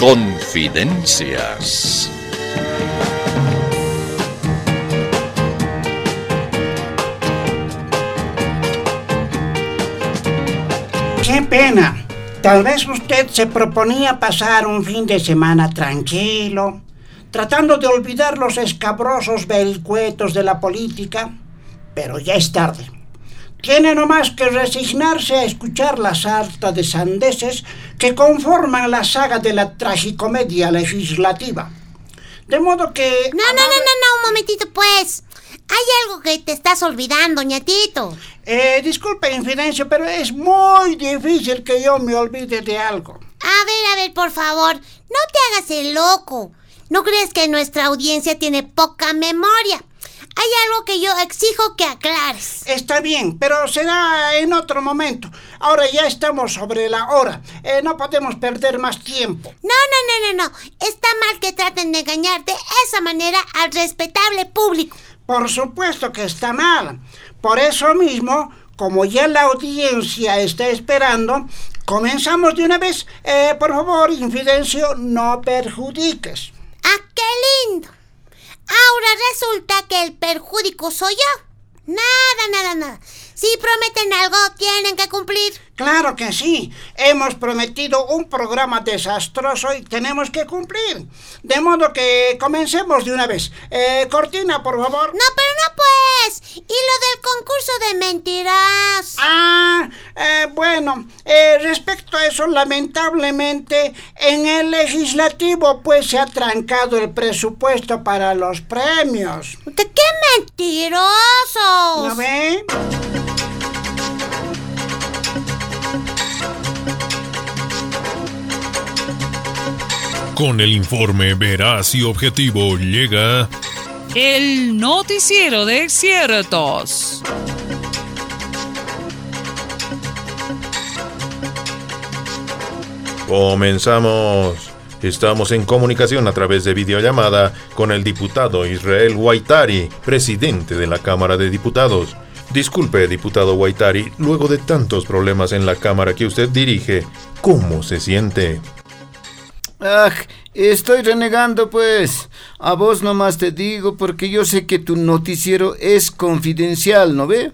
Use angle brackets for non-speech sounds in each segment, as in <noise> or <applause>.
Confidencias. Qué pena. Tal vez usted se proponía pasar un fin de semana tranquilo, tratando de olvidar los escabrosos vericuetos de la política, pero ya es tarde. Tiene nomás que resignarse a escuchar la sarta de sandeces que conforman la saga de la tragicomedia legislativa. De modo que... No, no, no, no, no, un momentito pues. Hay algo que te estás olvidando, ñatito. Eh, disculpe, Infidencio, pero es muy difícil que yo me olvide de algo. A ver, a ver, por favor, no te hagas el loco. ¿No crees que nuestra audiencia tiene poca memoria? Hay algo que yo exijo que aclares. Está bien, pero será en otro momento. Ahora ya estamos sobre la hora. Eh, no podemos perder más tiempo. No, no, no, no, no. Está mal que traten de engañar de esa manera al respetable público. Por supuesto que está mal. Por eso mismo, como ya la audiencia está esperando, comenzamos de una vez. Eh, por favor, Infidencio, no perjudiques. ¡Ah, qué lindo! Ahora resulta que el perjúdico soy yo. Nada, nada, nada. Si prometen algo, tienen que cumplir. Claro que sí. Hemos prometido un programa desastroso y tenemos que cumplir. De modo que comencemos de una vez. Eh, cortina, por favor. No, pero no pues. ¿Y lo del concurso de mentiras? Ah, eh, bueno, eh, respecto a eso, lamentablemente, en el legislativo pues se ha trancado el presupuesto para los premios. ¿De qué mentirosos? ¿No ve? Con el informe veraz y objetivo llega El noticiero de ciertos. Comenzamos. Estamos en comunicación a través de videollamada con el diputado Israel Guaitari, presidente de la Cámara de Diputados. Disculpe, diputado Guaitari, luego de tantos problemas en la Cámara que usted dirige, ¿cómo se siente? Ah, estoy renegando pues. A vos nomás te digo porque yo sé que tu noticiero es confidencial, ¿no ve?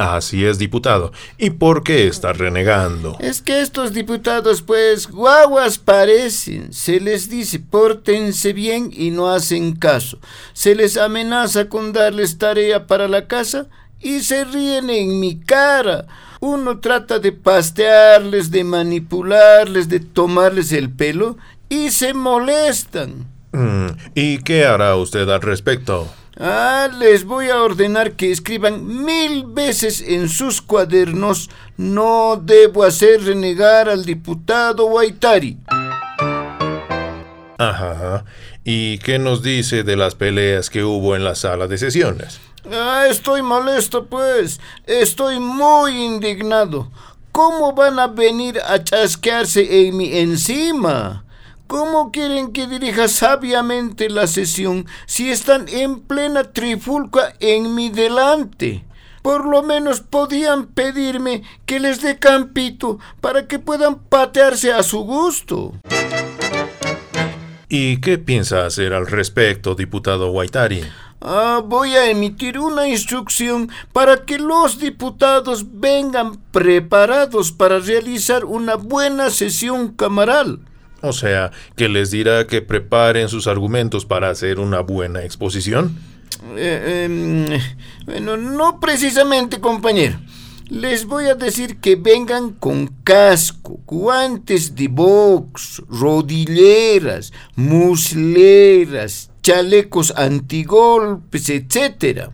Así es, diputado. ¿Y por qué está renegando? Es que estos diputados pues guaguas parecen. Se les dice pórtense bien y no hacen caso. Se les amenaza con darles tarea para la casa y se ríen en mi cara. Uno trata de pastearles, de manipularles, de tomarles el pelo y se molestan. Mm, ¿Y qué hará usted al respecto? Ah, les voy a ordenar que escriban mil veces en sus cuadernos no debo hacer renegar al diputado Guaitari. Ajá. ¿Y qué nos dice de las peleas que hubo en la sala de sesiones? Ah, estoy molesto, pues. Estoy muy indignado. ¿Cómo van a venir a chasquearse en mi encima? ¿Cómo quieren que dirija sabiamente la sesión si están en plena trifulca en mi delante? Por lo menos podían pedirme que les dé campito para que puedan patearse a su gusto. ¿Y qué piensa hacer al respecto, diputado Guaitari? Ah, voy a emitir una instrucción para que los diputados vengan preparados para realizar una buena sesión camaral. O sea, que les dirá que preparen sus argumentos para hacer una buena exposición. Eh, em, bueno, no precisamente, compañero. Les voy a decir que vengan con casco, guantes de box, rodilleras, musleras, chalecos antigolpes, etc.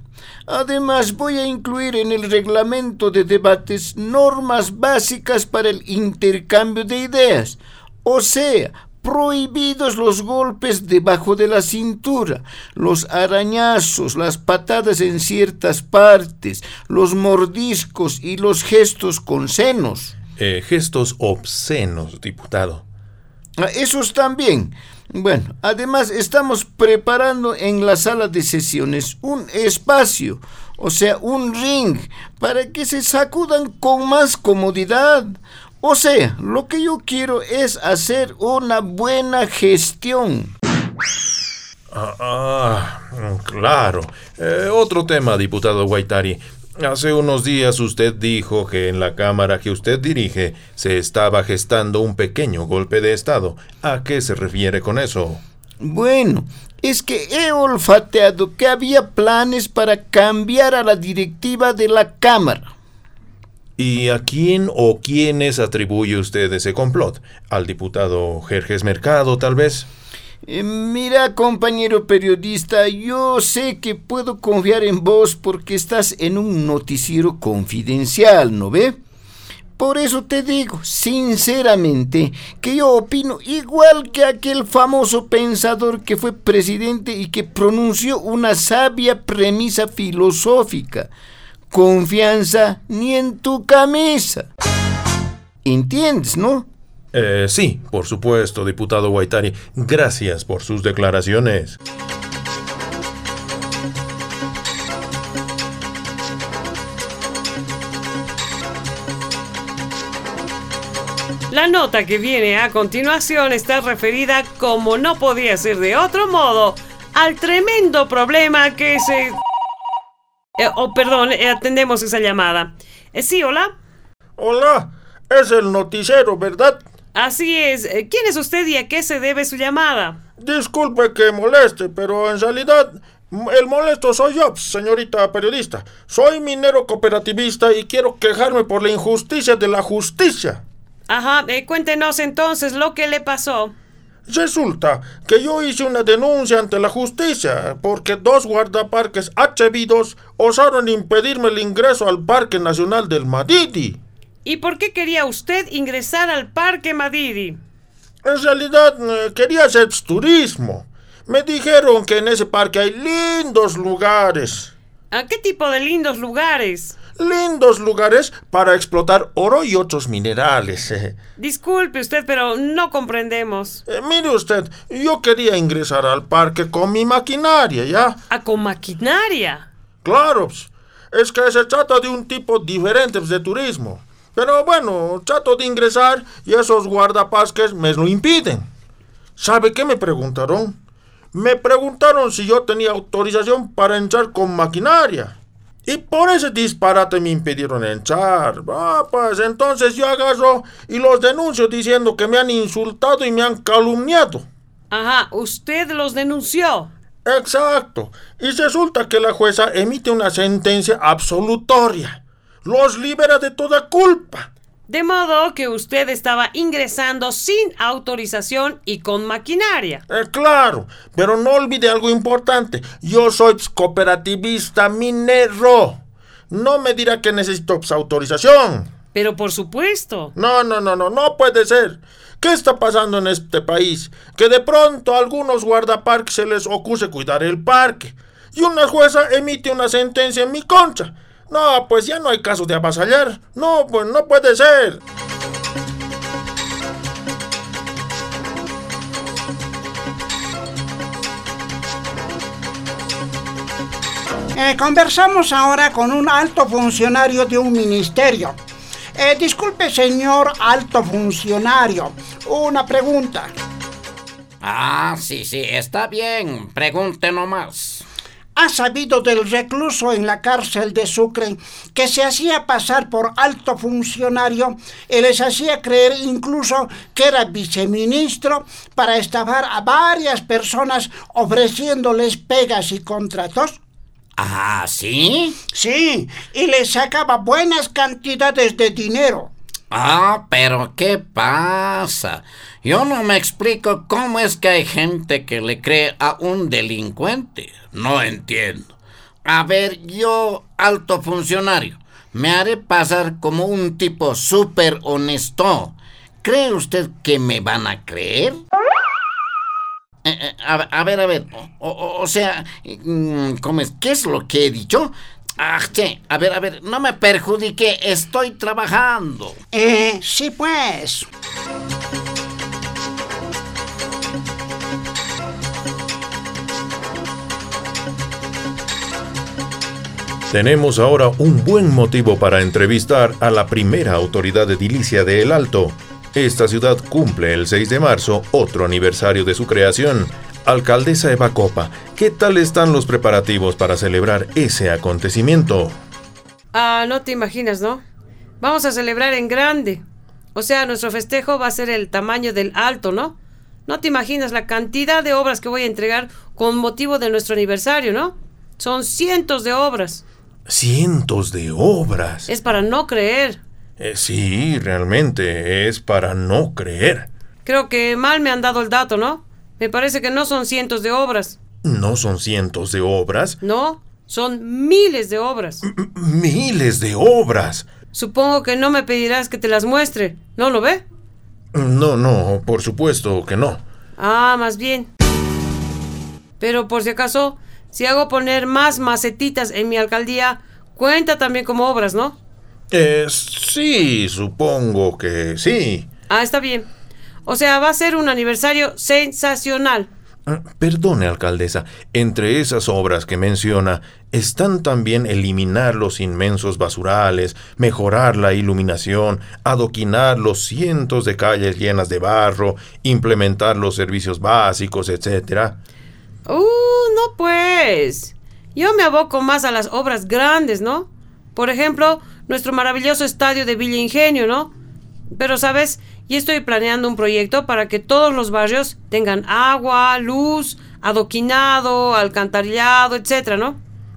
Además, voy a incluir en el reglamento de debates normas básicas para el intercambio de ideas o sea, prohibidos los golpes debajo de la cintura, los arañazos, las patadas en ciertas partes, los mordiscos y los gestos con senos. Eh, gestos obscenos, diputado. Ah, esos también. Bueno, además estamos preparando en la sala de sesiones un espacio, o sea, un ring, para que se sacudan con más comodidad O sea, lo que yo quiero es hacer una buena gestión. Ah, ah, claro. Eh, otro tema, diputado Guaitari. Hace unos días usted dijo que en la Cámara que usted dirige se estaba gestando un pequeño golpe de Estado. ¿A qué se refiere con eso? Bueno, es que he olfateado que había planes para cambiar a la directiva de la Cámara. ¿Y a quién o quiénes atribuye usted ese complot? ¿Al diputado Jerjes Mercado, tal vez? Eh, mira, compañero periodista, yo sé que puedo confiar en vos porque estás en un noticiero confidencial, ¿no ve? Por eso te digo, sinceramente, que yo opino igual que aquel famoso pensador que fue presidente y que pronunció una sabia premisa filosófica. Confianza ni en tu camisa. ¿Entiendes, no? Eh, sí, por supuesto, diputado Guaitari. Gracias por sus declaraciones. La nota que viene a continuación está referida, como no podía ser de otro modo, al tremendo problema que se... Eh, oh, perdón, eh, atendemos esa llamada. Eh, sí, hola. Hola, es el noticiero, ¿verdad? Así es. ¿Quién es usted y a qué se debe su llamada? Disculpe que moleste, pero en realidad el molesto soy yo, señorita periodista. Soy minero cooperativista y quiero quejarme por la injusticia de la justicia. Ajá, cuéntenos entonces lo que le pasó. Resulta que yo hice una denuncia ante la justicia porque dos guardaparques atrevidos osaron impedirme el ingreso al Parque Nacional del Madidi. ¿Y por qué quería usted ingresar al Parque Madidi? En realidad eh, quería hacer turismo. Me dijeron que en ese parque hay lindos lugares. ¿A qué tipo de lindos lugares? Lindos lugares para explotar oro y otros minerales. Eh, Disculpe usted, pero no comprendemos. mire usted, yo quería ingresar al parque con mi maquinaria, ¿ya? ¿A con maquinaria? Claro, pues, es que se trata de un tipo diferente pues, de turismo. Pero bueno, trato de ingresar y esos guardaparques me lo impiden. ¿Sabe qué me preguntaron? Me preguntaron si yo tenía autorización para entrar con maquinaria. Y por ese disparate me impidieron entrar. Ah, pues entonces yo agarro y los denuncio diciendo que me han insultado y me han calumniado. Ajá, usted los denunció. Exacto. Y resulta que la jueza emite una sentencia absolutoria. Los libera de toda culpa. De modo que usted estaba ingresando sin autorización y con maquinaria. Eh, claro, pero no olvide algo importante. Yo soy cooperativista minero. No me dirá que necesito ps, autorización. Pero por supuesto. No, no, no, no, no puede ser. ¿Qué está pasando en este país? Que de pronto a algunos guardaparques se les ocurre cuidar el parque. Y una jueza emite una sentencia en mi contra. No, pues ya no hay caso de avasallar. No, pues no puede ser. Eh, conversamos ahora con un alto funcionario de un ministerio. Eh, disculpe, señor alto funcionario, una pregunta. Ah, sí, sí, está bien. Pregunte nomás. ¿Ha sabido del recluso en la cárcel de Sucre que se hacía pasar por alto funcionario y les hacía creer incluso que era viceministro para estafar a varias personas ofreciéndoles pegas y contratos? Ah, ¿sí? Sí, y les sacaba buenas cantidades de dinero. Ah, pero ¿qué pasa? Yo no me explico cómo es que hay gente que le cree a un delincuente. No entiendo. A ver, yo, alto funcionario, me haré pasar como un tipo súper honesto. ¿Cree usted que me van a creer? Eh, eh, a, ver, a ver, o, o- o sea, mm, ¿cómo es? ¿Qué es lo que he dicho? Ah, sí, a ver, a ver, no me perjudique, estoy trabajando. Eh, sí pues. Tenemos ahora un buen motivo para entrevistar a la primera autoridad edilicia de El Alto. Esta ciudad cumple el 6 de marzo otro aniversario de su creación. Alcaldesa Eva Copa, ¿qué tal están los preparativos para celebrar ese acontecimiento? Ah, no te imaginas, ¿no? Vamos a celebrar en grande. O sea, nuestro festejo va a ser el tamaño del alto, ¿no? No te imaginas la cantidad de obras que voy a entregar con motivo de nuestro aniversario, ¿no? Son cientos de obras. Cientos de obras. Es para no creer. Eh, sí, realmente es para no creer. Creo que mal me han dado el dato, ¿no? Me parece que no son cientos de obras. ¿No son cientos de obras? No, son miles de obras. M miles de obras. Supongo que no me pedirás que te las muestre. ¿No lo ve? No, no, por supuesto que no. Ah, más bien. Pero por si acaso, si hago poner más macetitas en mi alcaldía, cuenta también como obras, ¿no? Eh, sí, supongo que sí. Ah, está bien. O sea, va a ser un aniversario sensacional. Ah, perdone, alcaldesa, entre esas obras que menciona están también eliminar los inmensos basurales, mejorar la iluminación, adoquinar los cientos de calles llenas de barro, implementar los servicios básicos, etc. Uh, no pues. Yo me aboco más a las obras grandes, ¿no? Por ejemplo, nuestro maravilloso estadio de Villa Ingenio, ¿no? Pero, ¿sabes? Y estoy planeando un proyecto para que todos los barrios tengan agua, luz, adoquinado, alcantarillado, etcétera, ¿no?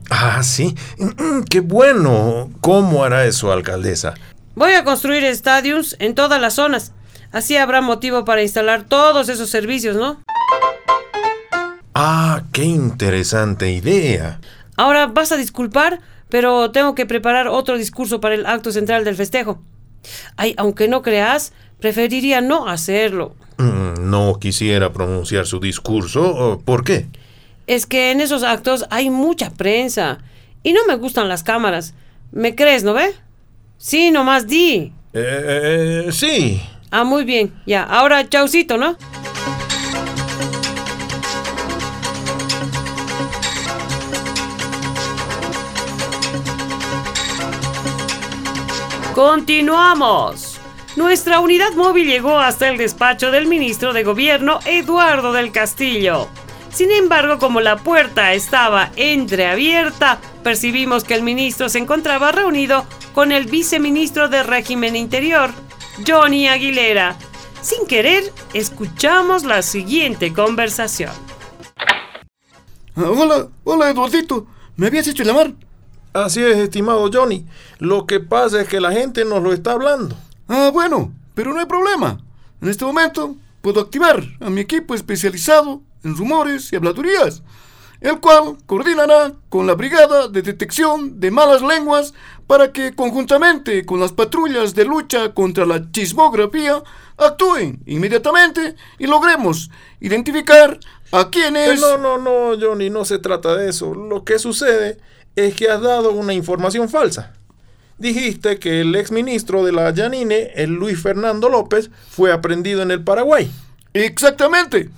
Ah, sí. <clears throat> Qué bueno. ¿Cómo hará eso, alcaldesa? Voy a construir estadios en todas las zonas. Así habrá motivo para instalar todos esos servicios, ¿no? Ah, qué interesante idea. Ahora vas a disculpar, pero tengo que preparar otro discurso para el acto central del festejo. Ay, aunque no creas, preferiría no hacerlo. Mm, no quisiera pronunciar su discurso. ¿Por qué? Es que en esos actos hay mucha prensa y no me gustan las cámaras. ¿Me crees, no ve? Sí, nomás di. Eh, eh, sí. Ah, muy bien. Ya, ahora chaucito, ¿no? Continuamos. Nuestra unidad móvil llegó hasta el despacho del ministro de Gobierno, Eduardo del Castillo. Sin embargo, como la puerta estaba entreabierta, percibimos que el ministro se encontraba reunido con el viceministro de Régimen Interior, Johnny Aguilera. Sin querer, escuchamos la siguiente conversación. Ah, hola, hola Eduardito. ¿Me habías hecho llamar? Así es, estimado Johnny. Lo que pasa es que la gente nos lo está hablando. Ah, bueno, pero no hay problema. En este momento puedo activar a mi equipo especializado en rumores y habladurías, el cual coordinará con la Brigada de Detección de Malas Lenguas para que conjuntamente con las patrullas de lucha contra la chismografía actúen inmediatamente y logremos identificar a quienes... No, no, no, Johnny, no se trata de eso. Lo que sucede es que has dado una información falsa. Dijiste que el exministro de la Yanine, el Luis Fernando López, fue aprendido en el Paraguay. Exactamente.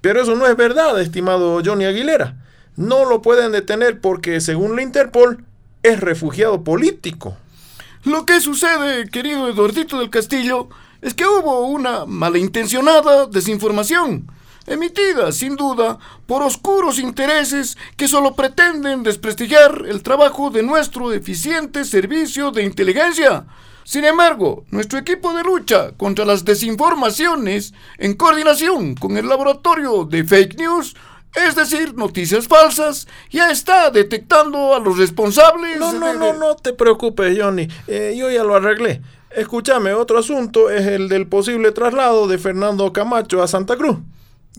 Pero eso no es verdad, estimado Johnny Aguilera. No lo pueden detener porque, según la Interpol, es refugiado político. Lo que sucede, querido Eduardito del Castillo, es que hubo una malintencionada desinformación emitida, sin duda, por oscuros intereses que solo pretenden desprestigiar el trabajo de nuestro eficiente servicio de inteligencia. Sin embargo, nuestro equipo de lucha contra las desinformaciones, en coordinación con el laboratorio de fake news, es decir, noticias falsas, ya está detectando a los responsables. No, no, no, no te preocupes, Johnny. Eh, yo ya lo arreglé. Escúchame, otro asunto es el del posible traslado de Fernando Camacho a Santa Cruz.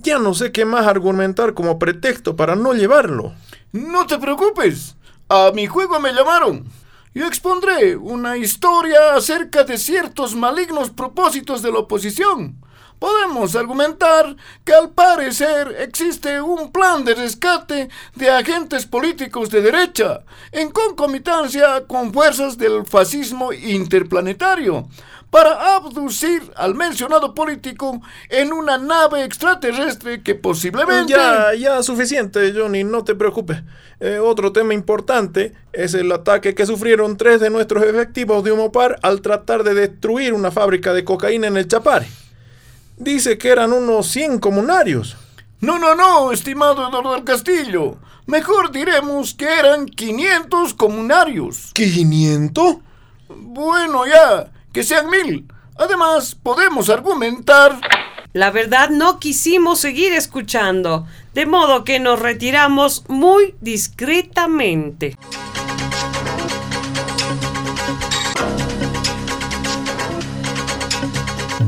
Ya no sé qué más argumentar como pretexto para no llevarlo. No te preocupes. A mi juego me llamaron. Yo expondré una historia acerca de ciertos malignos propósitos de la oposición podemos argumentar que al parecer existe un plan de rescate de agentes políticos de derecha, en concomitancia con fuerzas del fascismo interplanetario, para abducir al mencionado político en una nave extraterrestre que posiblemente... Ya, ya, suficiente, Johnny, no te preocupes. Eh, otro tema importante es el ataque que sufrieron tres de nuestros efectivos de Humopar al tratar de destruir una fábrica de cocaína en el Chapare. Dice que eran unos 100 comunarios. No, no, no, estimado Eduardo del Castillo. Mejor diremos que eran 500 comunarios. ¿500? Bueno, ya que sean mil. Además, podemos argumentar... La verdad no quisimos seguir escuchando, de modo que nos retiramos muy discretamente.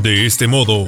De este modo,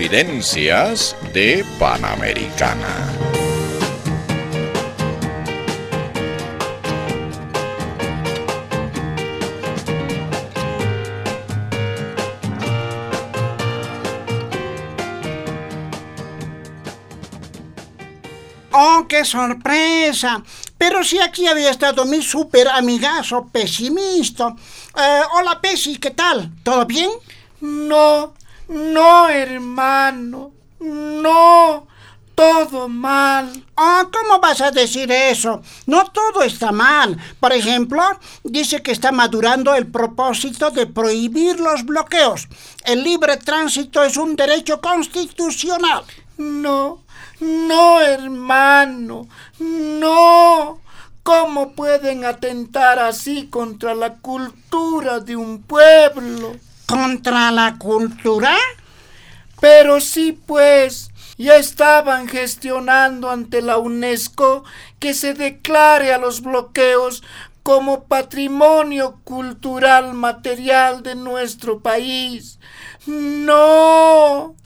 Confidencias de Panamericana. ¡Oh, qué sorpresa! Pero si aquí había estado mi super amigazo pesimista. Eh, hola, Pesi, ¿qué tal? ¿Todo bien? No, no, hermano. No, todo mal. Oh, ¿cómo vas a decir eso? No todo está mal. Por ejemplo, dice que está madurando el propósito de prohibir los bloqueos. El libre tránsito es un derecho constitucional. No, no, hermano, no. ¿Cómo pueden atentar así contra la cultura de un pueblo? ¿Contra la cultura? Pero sí, pues, ya estaban gestionando ante la UNESCO que se declare a los bloqueos como patrimonio cultural material de nuestro país. No.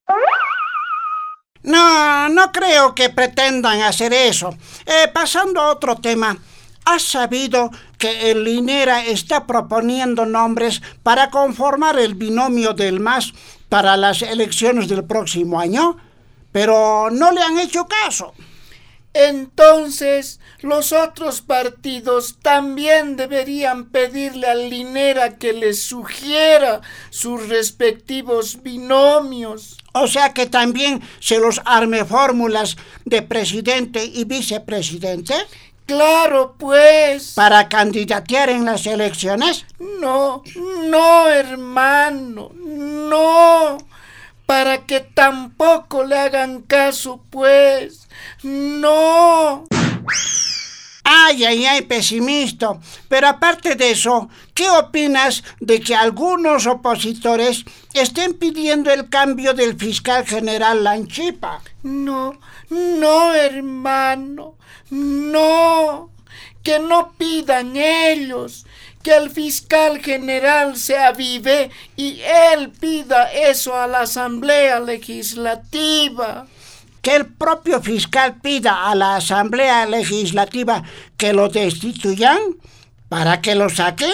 No, no creo que pretendan hacer eso. Eh, pasando a otro tema, ¿has sabido que el Linera está proponiendo nombres para conformar el binomio del MAS para las elecciones del próximo año? Pero no le han hecho caso. Entonces, los otros partidos también deberían pedirle al Linera que les sugiera sus respectivos binomios. O sea que también se los arme fórmulas de presidente y vicepresidente. Claro, pues. ¿Para candidatear en las elecciones? No, no, hermano, no. Para que tampoco le hagan caso, pues. No. Ay, ay, ay, pesimista. Pero aparte de eso, ¿qué opinas de que algunos opositores estén pidiendo el cambio del fiscal general Lanchipa? No, no, hermano, no. Que no pidan ellos, que el fiscal general se avive y él pida eso a la Asamblea Legislativa que el propio fiscal pida a la Asamblea Legislativa que lo destituyan para que lo saquen?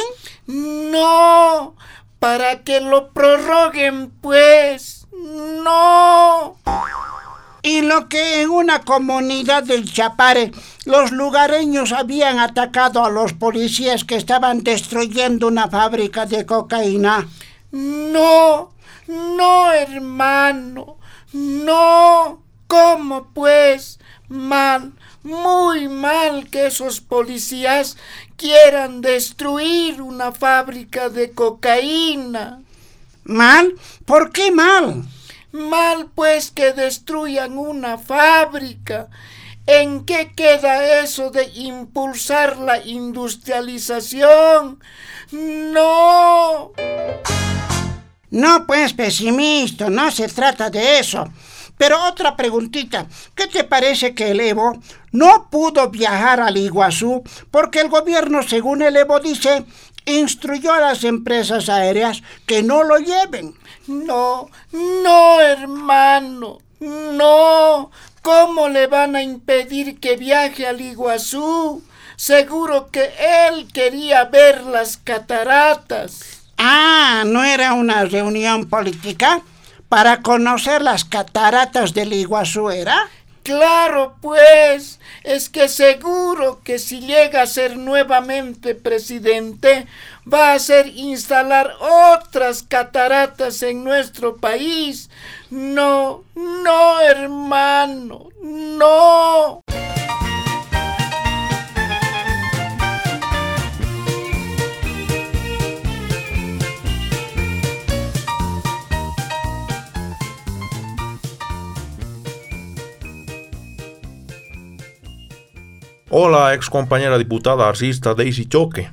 No, para que lo prorroguen, pues. No. Y lo que en una comunidad del Chapare los lugareños habían atacado a los policías que estaban destruyendo una fábrica de cocaína. No, no, hermano, no. ¿Cómo pues? Mal, muy mal que esos policías quieran destruir una fábrica de cocaína. ¿Mal? ¿Por qué mal? Mal pues que destruyan una fábrica. ¿En qué queda eso de impulsar la industrialización? No. No, pues pesimista, no se trata de eso. Pero otra preguntita, ¿qué te parece que el Evo no pudo viajar al Iguazú porque el gobierno, según el Evo dice, instruyó a las empresas aéreas que no lo lleven? No, no, hermano, no. ¿Cómo le van a impedir que viaje al Iguazú? Seguro que él quería ver las cataratas. Ah, ¿no era una reunión política? ¿Para conocer las cataratas del Iguazú era? Claro, pues, es que seguro que si llega a ser nuevamente presidente, va a hacer instalar otras cataratas en nuestro país. No, no, hermano, no. Hola, ex compañera diputada artista Daisy Choque.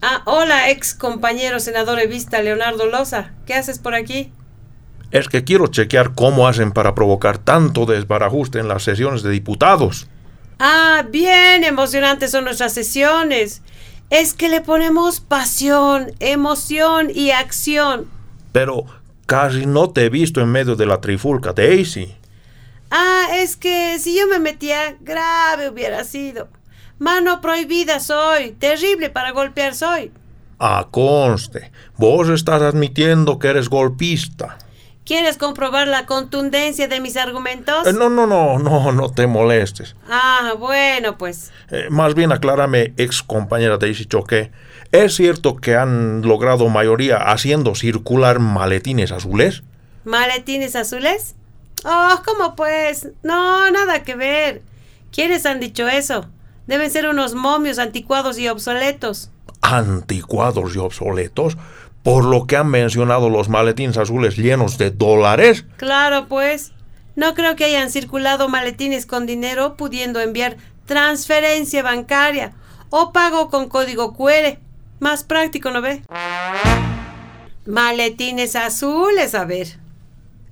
Ah, hola, ex compañero senador evista Leonardo Loza. ¿Qué haces por aquí? Es que quiero chequear cómo hacen para provocar tanto desbarajuste en las sesiones de diputados. Ah, bien emocionantes son nuestras sesiones. Es que le ponemos pasión, emoción y acción. Pero casi no te he visto en medio de la trifulca, Daisy. Ah, es que si yo me metía, grave hubiera sido. Mano prohibida soy, terrible para golpear soy. Ah, conste, vos estás admitiendo que eres golpista. ¿Quieres comprobar la contundencia de mis argumentos? Eh, no, no, no, no, no te molestes. Ah, bueno, pues. Eh, más bien aclárame, ex compañera Daisy Choque, ¿es cierto que han logrado mayoría haciendo circular maletines azules? ¿Maletines azules? Oh, ¿cómo pues? No, nada que ver. ¿Quiénes han dicho eso? Deben ser unos momios anticuados y obsoletos. ¿Anticuados y obsoletos? ¿Por lo que han mencionado los maletines azules llenos de dólares? Claro, pues. No creo que hayan circulado maletines con dinero pudiendo enviar transferencia bancaria o pago con código QR. Más práctico, ¿no ve? Maletines azules, a ver.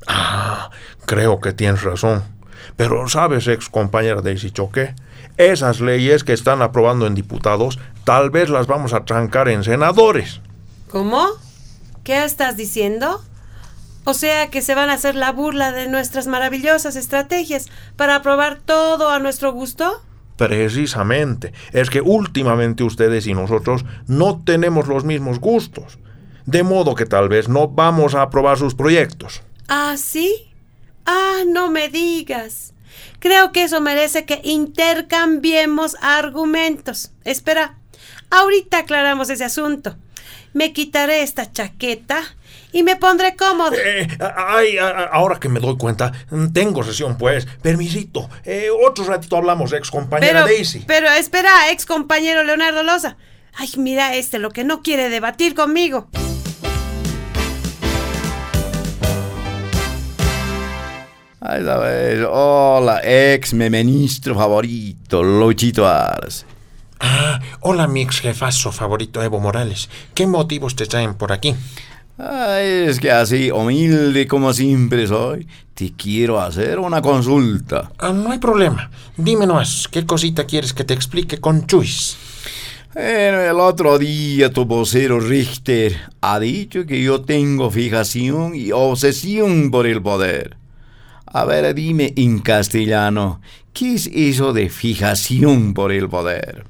Ah, creo que tienes razón. Pero sabes, ex compañera Daisy Choque, esas leyes que están aprobando en diputados, tal vez las vamos a trancar en senadores. ¿Cómo? ¿Qué estás diciendo? O sea que se van a hacer la burla de nuestras maravillosas estrategias para aprobar todo a nuestro gusto? Precisamente. Es que últimamente ustedes y nosotros no tenemos los mismos gustos. De modo que tal vez no vamos a aprobar sus proyectos. ¿Ah, sí? Ah, no me digas. Creo que eso merece que intercambiemos argumentos. Espera, ahorita aclaramos ese asunto. Me quitaré esta chaqueta y me pondré cómodo. Eh, ay, ahora que me doy cuenta, tengo sesión, pues. Permisito. Eh, otro ratito hablamos, ex compañera pero, Daisy. Pero espera, ex compañero Leonardo Loza. Ay, mira este, lo que no quiere debatir conmigo. Hola, ex mi ministro favorito, Luchito Aras. Ah, hola, mi ex jefazo favorito, Evo Morales. ¿Qué motivos te traen por aquí? Ay, es que así, humilde como siempre soy, te quiero hacer una consulta. Ah, no hay problema. Dime nomás, ¿qué cosita quieres que te explique con Chuis? Bueno, el otro día tu vocero Richter ha dicho que yo tengo fijación y obsesión por el poder. A ver, dime en castellano, ¿qué es eso de fijación por el poder?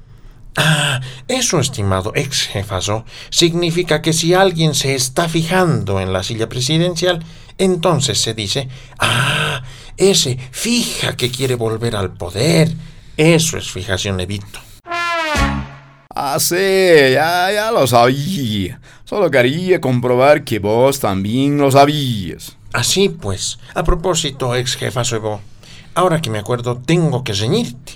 Ah, eso, estimado ex jefazo, significa que si alguien se está fijando en la silla presidencial, entonces se dice, ah, ese fija que quiere volver al poder. Eso es fijación, Evito. Ah, sí, ya, ya lo sabía. Solo quería comprobar que vos también lo sabías. Así pues, a propósito, ex jefazo Evo, ahora que me acuerdo, tengo que reñirte.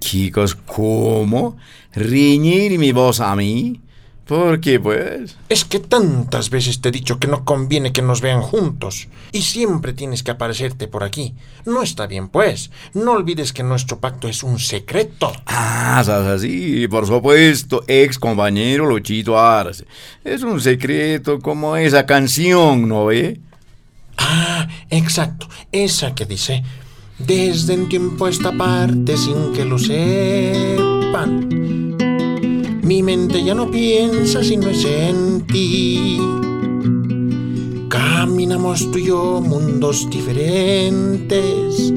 Chicos, ¿cómo? ¿Reñir mi voz a mí? ¿Por qué, pues? Es que tantas veces te he dicho que no conviene que nos vean juntos. Y siempre tienes que aparecerte por aquí. No está bien, pues. No olvides que nuestro pacto es un secreto. Ah, sí, por supuesto, ex compañero Luchito Arce. Es un secreto como esa canción, ¿no ve? Ah, exacto. Esa que dice, desde un tiempo a esta parte sin que lo sepan mi mente ya no piensa si no es en ti. Caminamos tú y yo mundos diferentes.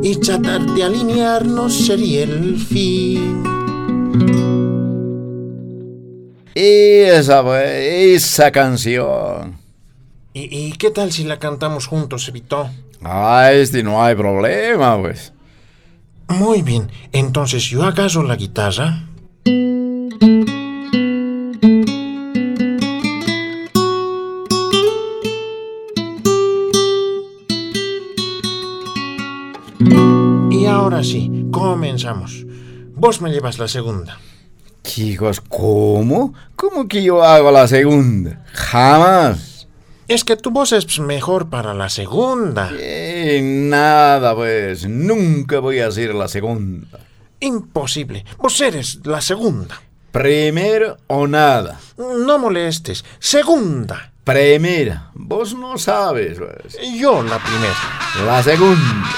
Y tratar de alinearnos sería el fin. Esa, esa canción. ¿Y, qué tal si la cantamos juntos, Evito? Ah, este no hay problema, pues. Muy bien, entonces yo acaso la guitarra comenzamos. Vos me llevas la segunda. Chicos, ¿cómo? ¿Cómo que yo hago la segunda? Jamás. Es que tu voz es mejor para la segunda. Eh, nada, pues. Nunca voy a hacer la segunda. Imposible. Vos eres la segunda. Primero o nada. No molestes. Segunda. Primera. Vos no sabes. Pues. Yo la primera. La segunda.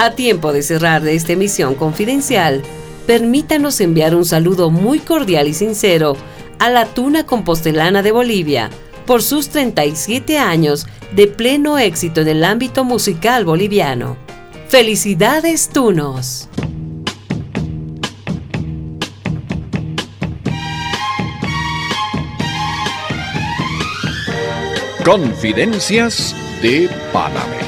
A tiempo de cerrar esta emisión confidencial, permítanos enviar un saludo muy cordial y sincero a la Tuna Compostelana de Bolivia por sus 37 años de pleno éxito en el ámbito musical boliviano. ¡Felicidades, Tunos! Confidencias de Panamericana.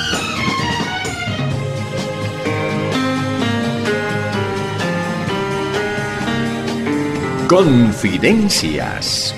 Confidencias